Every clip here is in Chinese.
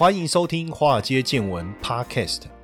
欢迎收听《华尔街见闻》Podcast。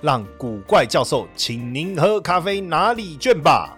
让古怪教授请您喝咖啡拿礼券吧。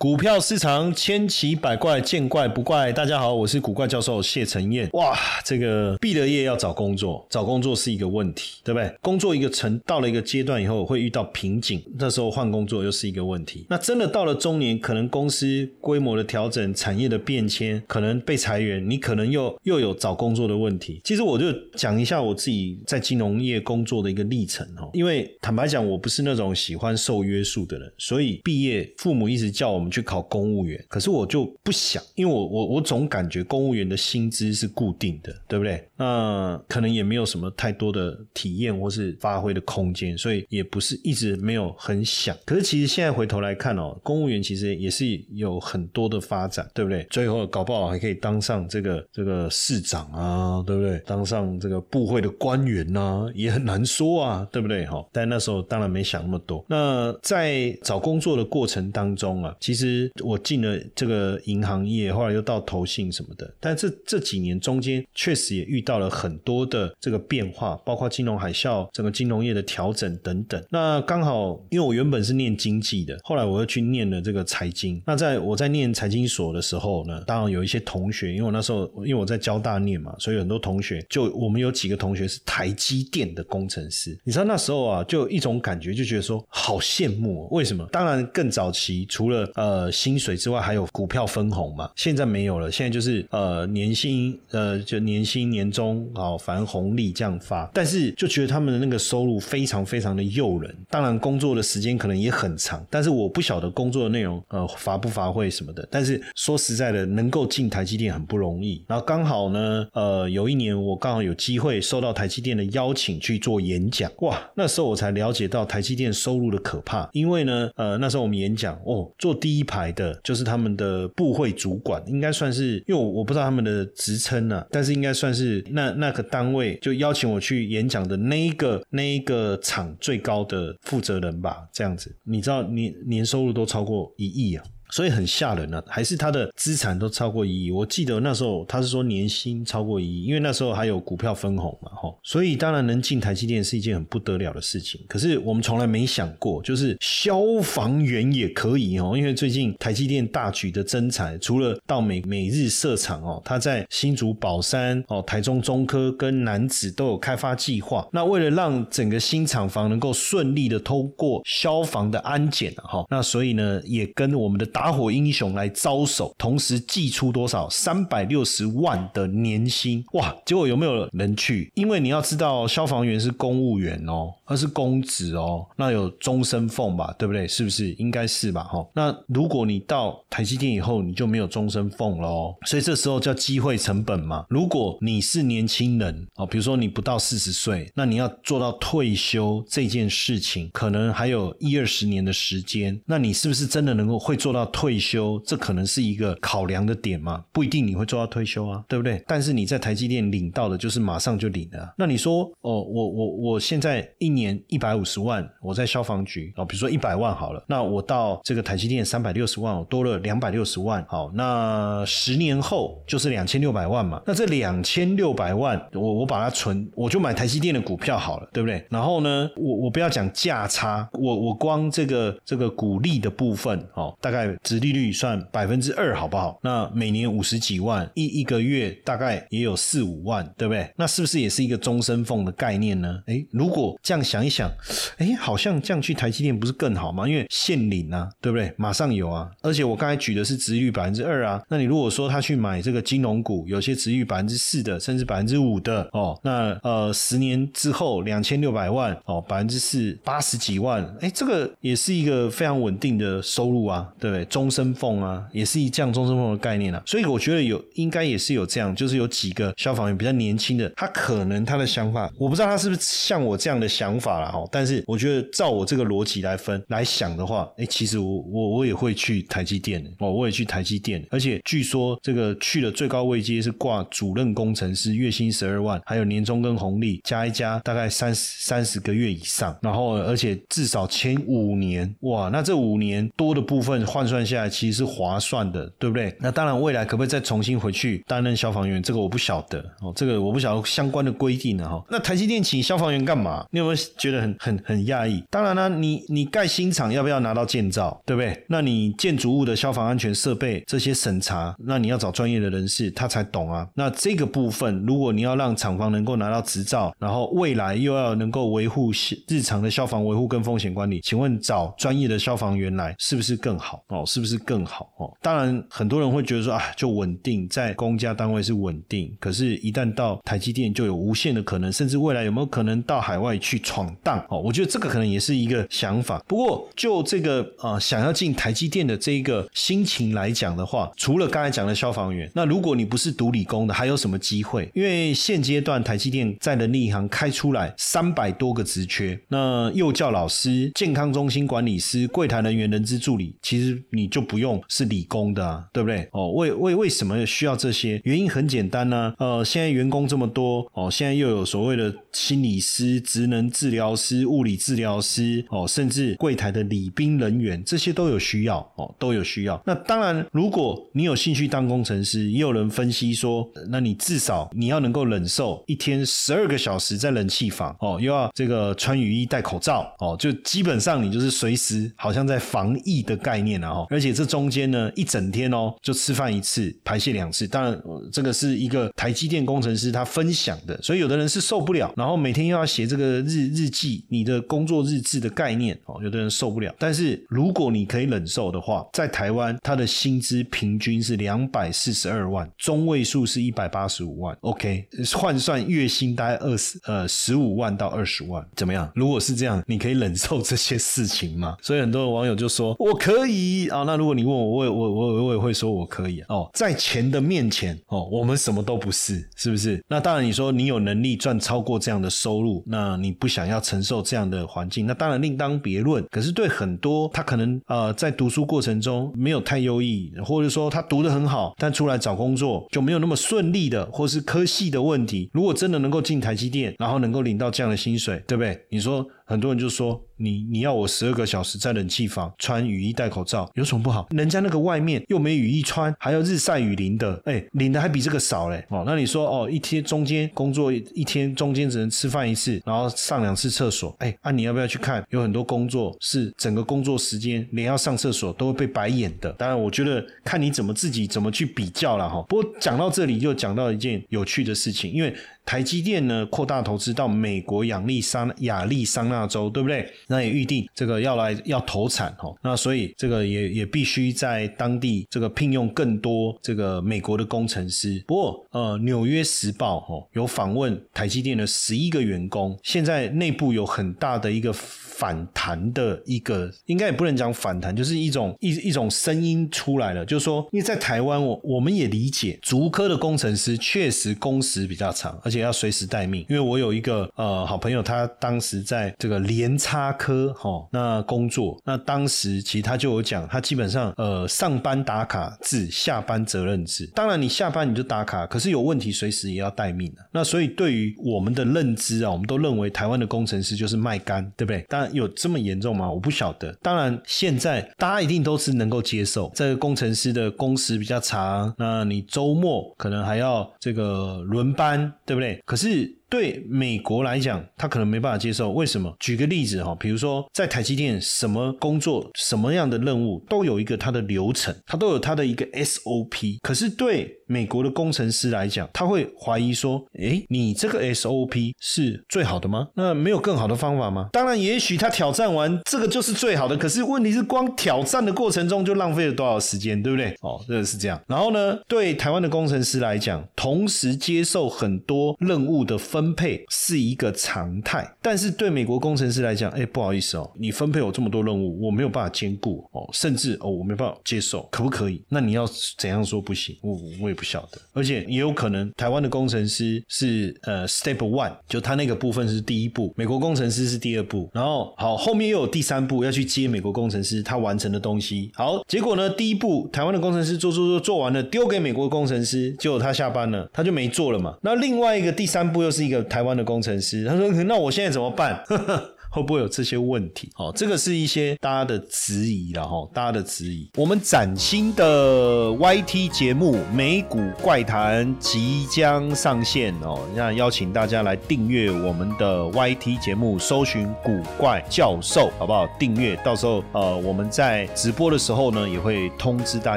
股票市场千奇百怪，见怪不怪。大家好，我是古怪教授谢承彦。哇，这个毕了业要找工作，找工作是一个问题，对不对？工作一个成到了一个阶段以后，会遇到瓶颈，那时候换工作又是一个问题。那真的到了中年，可能公司规模的调整、产业的变迁，可能被裁员，你可能又又有找工作的问题。其实我就讲一下我自己在金融业工作的一个历程哦。因为坦白讲，我不是那种喜欢受约束的人，所以毕业父母一直叫我们。去考公务员，可是我就不想，因为我我我总感觉公务员的薪资是固定的，对不对？那可能也没有什么太多的体验或是发挥的空间，所以也不是一直没有很想。可是其实现在回头来看哦，公务员其实也是有很多的发展，对不对？最后搞不好还可以当上这个这个市长啊，对不对？当上这个部会的官员呐，也很难说啊，对不对？哈，但那时候当然没想那么多。那在找工作的过程当中啊，其实。其实我进了这个银行业，后来又到投信什么的，但这这几年中间确实也遇到了很多的这个变化，包括金融海啸、整个金融业的调整等等。那刚好，因为我原本是念经济的，后来我又去念了这个财经。那在我在念财经所的时候呢，当然有一些同学，因为我那时候因为我在交大念嘛，所以很多同学就我们有几个同学是台积电的工程师。你知道那时候啊，就有一种感觉，就觉得说好羡慕。为什么？当然更早期除了呃。呃，薪水之外还有股票分红嘛？现在没有了，现在就是呃年薪呃就年薪年终啊，反红利这样发。但是就觉得他们的那个收入非常非常的诱人，当然工作的时间可能也很长，但是我不晓得工作的内容呃发不发挥什么的。但是说实在的，能够进台积电很不容易。然后刚好呢，呃有一年我刚好有机会收到台积电的邀请去做演讲，哇，那时候我才了解到台积电收入的可怕。因为呢，呃那时候我们演讲哦，做第一。一排的，就是他们的部会主管，应该算是，因为我我不知道他们的职称呢，但是应该算是那那个单位就邀请我去演讲的那一个那一个厂最高的负责人吧，这样子，你知道年年收入都超过一亿啊。所以很吓人啊，还是他的资产都超过一亿。我记得那时候他是说年薪超过一亿，因为那时候还有股票分红嘛，吼。所以当然能进台积电是一件很不得了的事情。可是我们从来没想过，就是消防员也可以哦，因为最近台积电大举的增产，除了到美美日设厂哦，他在新竹宝山哦、台中中科跟南子都有开发计划。那为了让整个新厂房能够顺利的通过消防的安检啊，哈，那所以呢也跟我们的大打火英雄来招手，同时寄出多少三百六十万的年薪哇！结果有没有人去？因为你要知道，消防员是公务员哦，而是公职哦，那有终身俸吧？对不对？是不是？应该是吧？哈。那如果你到台积电以后，你就没有终身俸喽。所以这时候叫机会成本嘛。如果你是年轻人哦，比如说你不到四十岁，那你要做到退休这件事情，可能还有一二十年的时间。那你是不是真的能够会做到？退休，这可能是一个考量的点嘛？不一定你会做到退休啊，对不对？但是你在台积电领到的，就是马上就领了。那你说，哦，我我我现在一年一百五十万，我在消防局哦，比如说一百万好了，那我到这个台积电三百六十万，我多了两百六十万。好，那十年后就是两千六百万嘛。那这两千六百万，我我把它存，我就买台积电的股票好了，对不对？然后呢，我我不要讲价差，我我光这个这个股利的部分哦，大概。殖利率算百分之二，好不好？那每年五十几万，一一个月大概也有四五万，对不对？那是不是也是一个终身俸的概念呢？哎，如果这样想一想，哎，好像这样去台积电不是更好吗？因为现领啊，对不对？马上有啊！而且我刚才举的是殖利率百分之二啊，那你如果说他去买这个金融股，有些殖利率百分之四的，甚至百分之五的哦，那呃十年之后两千六百万哦，百分之四八十几万，哎，这个也是一个非常稳定的收入啊，对不对？终身俸啊，也是一这样终身俸的概念啊。所以我觉得有应该也是有这样，就是有几个消防员比较年轻的，他可能他的想法，我不知道他是不是像我这样的想法了哈。但是我觉得照我这个逻辑来分来想的话，哎，其实我我我也会去台积电哦，我也去台积电，而且据说这个去了最高位阶是挂主任工程师，月薪十二万，还有年终跟红利加一加，大概三十三十个月以上，然后而且至少前五年，哇，那这五年多的部分换算下来其实是划算的，对不对？那当然未来可不可以再重新回去担任消防员，这个我不晓得哦，这个我不晓得相关的规定呢哈。那台积电请消防员干嘛？你有没有觉得很很很讶异？当然了，你你盖新厂要不要拿到建造，对不对？那你建筑物的消防安全设备这些审查，那你要找专业的人士，他才懂啊。那这个部分，如果你要让厂房能够拿到执照，然后未来又要能够维护日常的消防维护跟风险管理，请问找专业的消防员来是不是更好？哦，是不是更好？哦，当然很多人会觉得说啊，就稳定在公家单位是稳定，可是，一旦到台积电就有无限的可能，甚至未来有没有可能到海外去闯荡？哦，我觉得这个可能也是一个想法。不过，就这个啊，想要进台积电的这一个心情来讲的话，除了刚才讲的消防员，那如果你不是读理工的，还有什么机会？因为现阶段台积电在人力银行开出来三百多个职缺，那幼教老师、健康中心管理师、柜台人员、人资助理，其实你就不用是理工的，啊，对不对？哦，为为为什么需要这些？原因很简单呢。呃，现在员工这么多，哦，现在又有所谓的心理师、职能治疗师、物理治疗师，哦，甚至柜台的礼宾人员，这些都有需要，哦，都有需要。那当然，如果你有兴趣当工程师，也有人分析说，那你至少你要能够忍受一天十二个小时在冷气房，哦，又要这个穿雨衣、戴口罩，哦，就基本上你就是随时好像在防疫的概念啊，而且这中间呢，一整天哦，就吃饭一次，排泄两次。当然，这个是一个台积电工程师他分享的，所以有的人是受不了，然后每天又要写这个日日记，你的工作日志的概念，哦，有的人受不了。但是如果你可以忍受的话，在台湾他的薪资平均是两百四十二万，中位数是一百八十五万，OK，换算月薪大概二十呃十五万到二十万，怎么样？如果是这样，你可以忍受这些事情吗？所以很多网友就说我可以啊。那如果你问我，我也我我我也会说我可以哦，在钱的面前哦，我们什么都不是，是不是？那当然，你说你有能力赚超过这样的收入，那你不想要承受这样的环境，那当然另当别论。可是对很多他可能呃在读书过程中没有太优异，或者说他读的很好，但出来找工作就没有那么顺利的，或是科系的问题。如果真的能够进台积电，然后能够领到这样的薪水，对不对？你说很多人就说。你你要我十二个小时在冷气房穿雨衣戴口罩有什么不好？人家那个外面又没雨衣穿，还要日晒雨淋的，哎，领的还比这个少嘞哦。那你说哦，一天中间工作一天中间只能吃饭一次，然后上两次厕所，哎，啊你要不要去看？有很多工作是整个工作时间连要上厕所都会被白眼的。当然，我觉得看你怎么自己怎么去比较了哈。不过讲到这里就讲到一件有趣的事情，因为台积电呢扩大投资到美国亚利桑亚利桑那州，对不对？那也预定这个要来要投产哦，那所以这个也也必须在当地这个聘用更多这个美国的工程师。不过呃，纽约时报哦有访问台积电的十一个员工，现在内部有很大的一个。反弹的一个，应该也不能讲反弹，就是一种一一种声音出来了，就是说，因为在台湾，我我们也理解，竹科的工程师确实工时比较长，而且要随时待命。因为我有一个呃好朋友，他当时在这个联差科哈那工作，那当时其实他就有讲，他基本上呃上班打卡制，下班责任制。当然你下班你就打卡，可是有问题随时也要待命的。那所以对于我们的认知啊，我们都认为台湾的工程师就是卖干，对不对？当然。有这么严重吗？我不晓得。当然，现在大家一定都是能够接受，这个工程师的工时比较长，那你周末可能还要这个轮班，对不对可是。对美国来讲，他可能没办法接受。为什么？举个例子哈，比如说在台积电，什么工作、什么样的任务都有一个它的流程，它都有它的一个 SOP。可是对美国的工程师来讲，他会怀疑说：，诶，你这个 SOP 是最好的吗？那没有更好的方法吗？当然，也许他挑战完这个就是最好的。可是问题是，光挑战的过程中就浪费了多少时间，对不对？哦，这个是这样。然后呢，对台湾的工程师来讲，同时接受很多任务的分。分配是一个常态，但是对美国工程师来讲，哎，不好意思哦，你分配我这么多任务，我没有办法兼顾哦，甚至哦，我没办法接受，可不可以？那你要怎样说不行？我我也不晓得，而且也有可能台湾的工程师是呃 step one，就他那个部分是第一步，美国工程师是第二步，然后好后面又有第三步要去接美国工程师他完成的东西，好，结果呢，第一步台湾的工程师做做做做完了，丢给美国工程师，结果他下班了，他就没做了嘛。那另外一个第三步又是一一个台湾的工程师，他说那我现在怎么办？会不会有这些问题？哦，这个是一些大家的质疑了哈，大家的质疑。我们崭新的 YT 节目《美股怪谈》即将上线哦，那邀请大家来订阅我们的 YT 节目，搜寻“古怪教授”，好不好？订阅，到时候呃，我们在直播的时候呢，也会通知大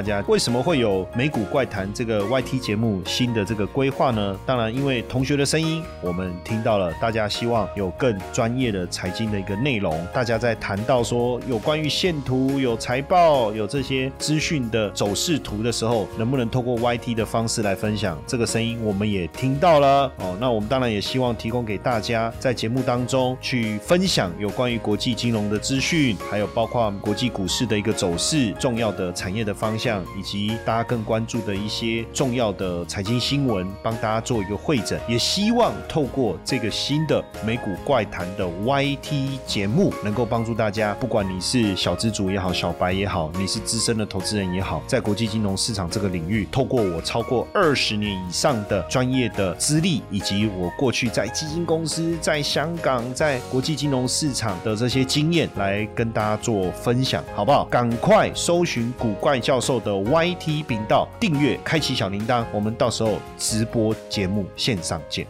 家。为什么会有《美股怪谈》这个 YT 节目新的这个规划呢？当然，因为同学的声音，我们听到了，大家希望有更专业的财经。的一个内容，大家在谈到说有关于线图、有财报、有这些资讯的走势图的时候，能不能透过 YT 的方式来分享这个声音？我们也听到了哦。那我们当然也希望提供给大家，在节目当中去分享有关于国际金融的资讯，还有包括国际股市的一个走势、重要的产业的方向，以及大家更关注的一些重要的财经新闻，帮大家做一个会诊。也希望透过这个新的美股怪谈的 YT。第一节目能够帮助大家，不管你是小资主也好，小白也好，你是资深的投资人也好，在国际金融市场这个领域，透过我超过二十年以上的专业的资历，以及我过去在基金公司、在香港、在国际金融市场的这些经验，来跟大家做分享，好不好？赶快搜寻古怪教授的 YT 频道，订阅，开启小铃铛，我们到时候直播节目线上见。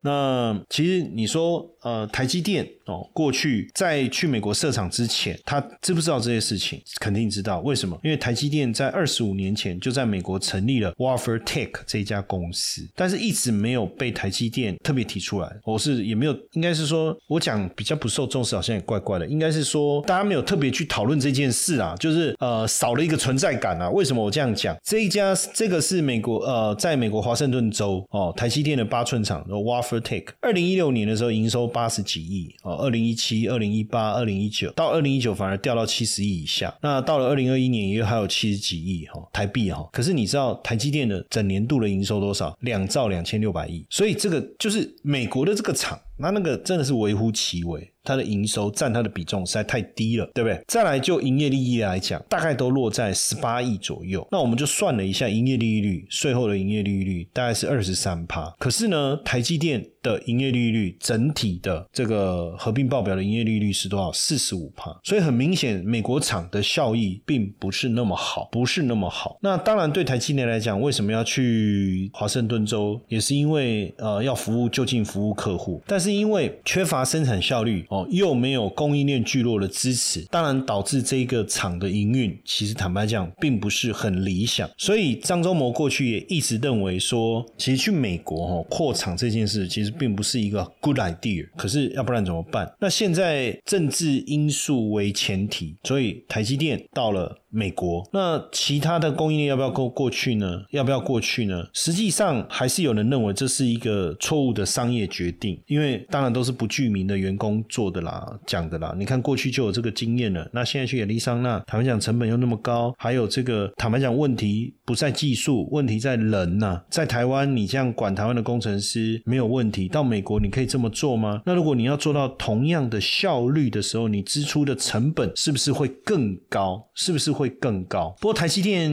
那其实你说。呃，台积电哦，过去在去美国设厂之前，他知不知道这些事情？肯定知道。为什么？因为台积电在二十五年前就在美国成立了 Wafer Tech 这一家公司，但是一直没有被台积电特别提出来。我是也没有，应该是说我讲比较不受重视，好像也怪怪的。应该是说大家没有特别去讨论这件事啊，就是呃少了一个存在感啊。为什么我这样讲？这一家这个是美国呃，在美国华盛顿州哦，台积电的八寸厂 Wafer Tech，二零一六年的时候营收。八十几亿哦，二零一七、二零一八、二零一九，到二零一九反而掉到七十亿以下。那到了二零二一年，也还有七十几亿哈台币哈。可是你知道台积电的整年度的营收多少？两兆两千六百亿。所以这个就是美国的这个厂。那那个真的是微乎其微，它的营收占它的比重实在太低了，对不对？再来就营业利益来讲，大概都落在十八亿左右。那我们就算了一下，营业利率税后的营业利率大概是二十三趴。可是呢，台积电的营业利率整体的这个合并报表的营业利率是多少？四十五趴。所以很明显，美国厂的效益并不是那么好，不是那么好。那当然，对台积电来讲，为什么要去华盛顿州？也是因为呃，要服务就近服务客户，但是。是因为缺乏生产效率哦，又没有供应链聚落的支持，当然导致这个厂的营运，其实坦白讲，并不是很理想。所以张忠谋过去也一直认为说，其实去美国哦扩厂这件事，其实并不是一个 good idea。可是要不然怎么办？那现在政治因素为前提，所以台积电到了。美国那其他的供应链要不要过过去呢？要不要过去呢？实际上还是有人认为这是一个错误的商业决定，因为当然都是不具名的员工做的啦，讲的啦。你看过去就有这个经验了，那现在去亚利桑那，坦白讲成本又那么高，还有这个坦白讲问题不在技术，问题在人呐。在台湾你这样管台湾的工程师没有问题，到美国你可以这么做吗？那如果你要做到同样的效率的时候，你支出的成本是不是会更高？是不是？会更高，不过台积电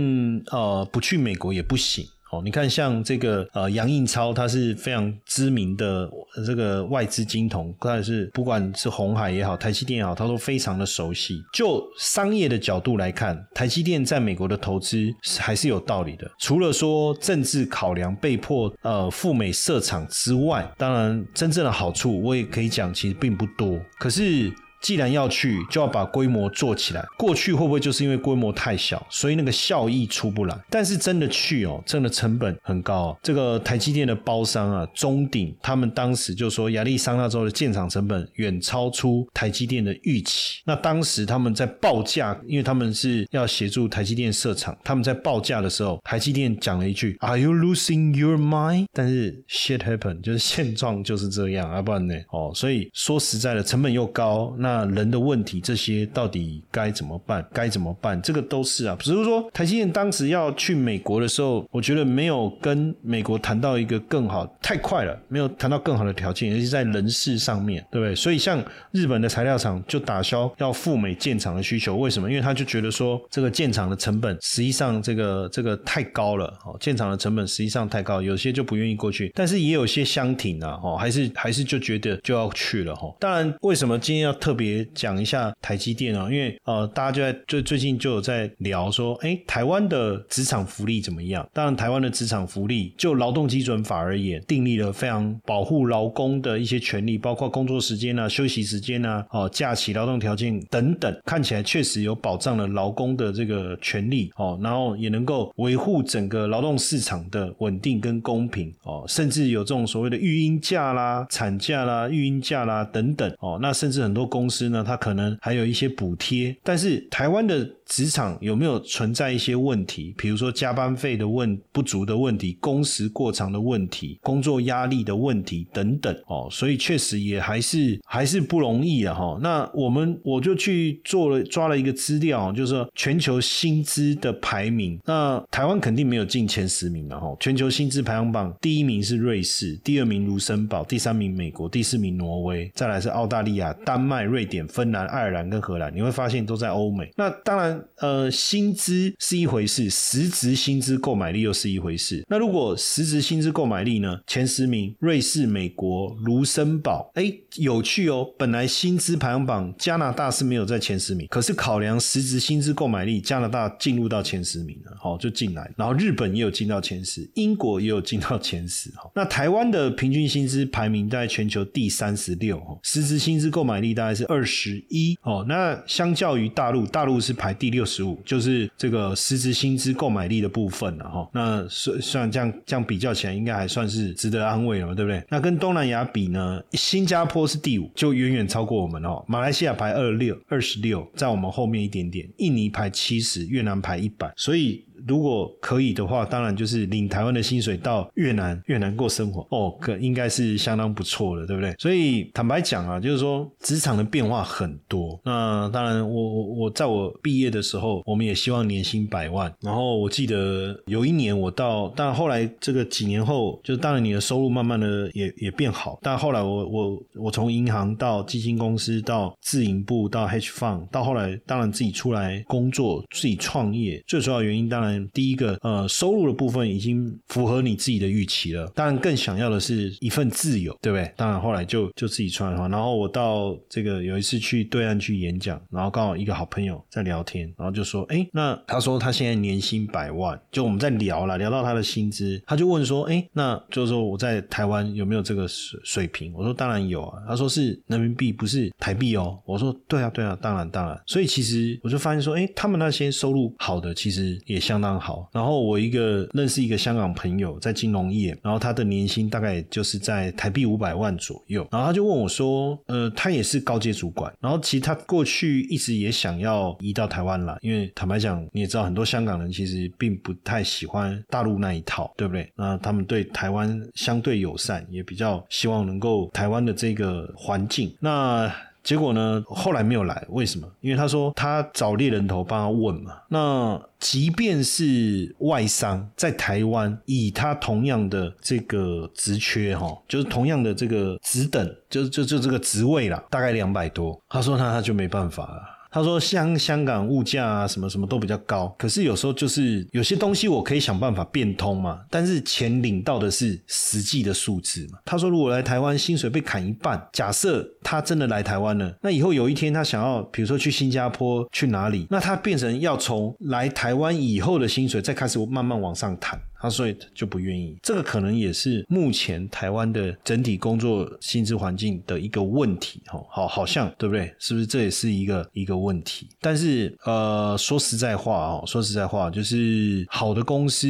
呃不去美国也不行哦。你看像这个呃杨应超，他是非常知名的这个外资金童，他是不管是红海也好，台积电也好，他都非常的熟悉。就商业的角度来看，台积电在美国的投资还是有道理的。除了说政治考量被迫呃赴美设厂之外，当然真正的好处我也可以讲，其实并不多。可是。既然要去，就要把规模做起来。过去会不会就是因为规模太小，所以那个效益出不来？但是真的去哦，真的成本很高。这个台积电的包商啊，中鼎他们当时就说，亚利桑那州的建厂成本远超出台积电的预期。那当时他们在报价，因为他们是要协助台积电设厂，他们在报价的时候，台积电讲了一句：“Are you losing your mind？” 但是 shit happen，就是现状就是这样啊，不然呢？哦，所以说实在的，成本又高，那人的问题这些到底该怎么办？该怎么办？这个都是啊。比如说台积电当时要去美国的时候，我觉得没有跟美国谈到一个更好，太快了，没有谈到更好的条件，尤其在人事上面，对不对？所以像日本的材料厂就打消要赴美建厂的需求，为什么？因为他就觉得说这个建厂的成本实际上这个这个太高了，哦，建厂的成本实际上太高，有些就不愿意过去，但是也有些相挺啊，哦，还是还是就觉得就要去了，哈。当然，为什么今天要特别讲一下台积电啊？因为呃，大家就在最最近就有在聊说，哎，台湾的职场福利怎么样？当然，台湾的职场福利就劳动基准法而言，订立了非常保护劳工的一些权利，包括工作时间啊、休息时间啊、哦假期、劳动条件等等，看起来确实有保障了劳工的这个权利哦，然后也能够维护整个劳动市场的稳定跟公平哦，甚至有这种所谓的育婴假啦、产假啦、育婴假啦等等哦，那甚至很多公公司呢，它可能还有一些补贴，但是台湾的。职场有没有存在一些问题？比如说加班费的问不足的问题，工时过长的问题，工作压力的问题等等哦，所以确实也还是还是不容易啊哈。那我们我就去做了抓了一个资料，就是说全球薪资的排名，那台湾肯定没有进前十名了哈。全球薪资排行榜第一名是瑞士，第二名卢森堡，第三名美国，第四名挪威，再来是澳大利亚、丹麦、瑞典、芬兰、爱尔兰跟荷兰。你会发现都在欧美。那当然。呃，薪资是一回事，实质薪资购买力又是一回事。那如果实质薪资购买力呢？前十名：瑞士、美国、卢森堡。哎，有趣哦！本来薪资排行榜加拿大是没有在前十名，可是考量实质薪资购买力，加拿大进入到前十名了，好就进来。然后日本也有进到前十，英国也有进到前十。哈，那台湾的平均薪资排名在全球第三十六，哈，实质薪资购买力大概是二十一。哦，那相较于大陆，大陆是排第。六十五就是这个实质薪资购买力的部分了哈，那算算这样这样比较起来，应该还算是值得安慰了，对不对？那跟东南亚比呢，新加坡是第五，就远远超过我们哦。马来西亚排二六二十六，在我们后面一点点。印尼排七十，越南排一百，所以。如果可以的话，当然就是领台湾的薪水到越南越南过生活哦，可应该是相当不错的，对不对？所以坦白讲啊，就是说职场的变化很多。那当然，我我我在我毕业的时候，我们也希望年薪百万。然后我记得有一年我到，但后来这个几年后，就当然你的收入慢慢的也也变好。但后来我我我从银行到基金公司到自营部到 H fund，到后来当然自己出来工作自己创业，最主要原因当然。第一个，呃，收入的部分已经符合你自己的预期了。当然，更想要的是一份自由，对不对？当然，后来就就自己穿哈。然后我到这个有一次去对岸去演讲，然后刚好一个好朋友在聊天，然后就说：“哎，那他说他现在年薪百万，就我们在聊了，聊到他的薪资，他就问说：，哎，那就是说我在台湾有没有这个水水平？我说当然有啊。他说是人民币，不是台币哦。我说对啊，对啊，当然当然。所以其实我就发现说，哎，他们那些收入好的，其实也相当。当好，然后我一个认识一个香港朋友在金融业，然后他的年薪大概就是在台币五百万左右，然后他就问我说，呃，他也是高阶主管，然后其实他过去一直也想要移到台湾来，因为坦白讲，你也知道很多香港人其实并不太喜欢大陆那一套，对不对？那他们对台湾相对友善，也比较希望能够台湾的这个环境，那。结果呢？后来没有来，为什么？因为他说他找猎人头帮他问嘛。那即便是外商在台湾，以他同样的这个职缺哈，就是同样的这个职等，就就就这个职位啦，大概两百多。他说那他就没办法了。他说：“香香港物价啊，什么什么都比较高，可是有时候就是有些东西我可以想办法变通嘛。但是钱领到的是实际的数字嘛。”他说：“如果来台湾薪水被砍一半，假设他真的来台湾了，那以后有一天他想要，比如说去新加坡去哪里，那他变成要从来台湾以后的薪水再开始慢慢往上谈。”他所以就不愿意。这个可能也是目前台湾的整体工作薪资环境的一个问题，哈，好，好像对不对？是不是这也是一个一个问题？但是呃，说实在话哦，说实在话，就是好的公司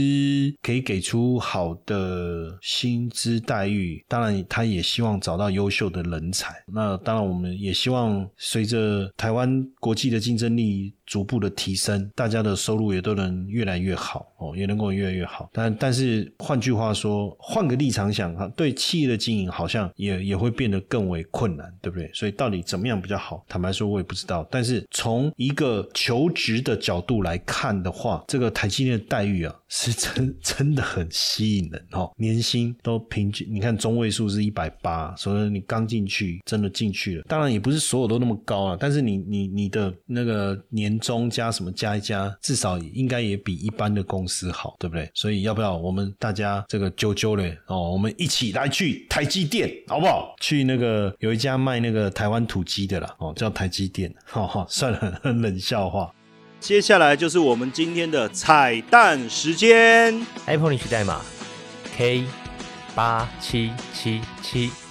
可以给出好的薪资待遇，当然他也希望找到优秀的人才。那当然，我们也希望随着台湾国际的竞争力。逐步的提升，大家的收入也都能越来越好哦，也能够越来越好。但但是换句话说，换个立场想哈，对企业的经营好像也也会变得更为困难，对不对？所以到底怎么样比较好？坦白说，我也不知道。但是从一个求职的角度来看的话，这个台积电的待遇啊，是真真的很吸引人哦。年薪都平均，你看中位数是一百八，所以你刚进去，真的进去了。当然也不是所有都那么高啊，但是你你你的那个年。终加什么加一加，至少应该也比一般的公司好，对不对？所以要不要我们大家这个啾啾嘞哦，我们一起来去台积电好不好？去那个有一家卖那个台湾土鸡的啦，哦，叫台积电，哈哈，算了，冷笑话。接下来就是我们今天的彩蛋时间，Apple 领取代码 K 八七七七。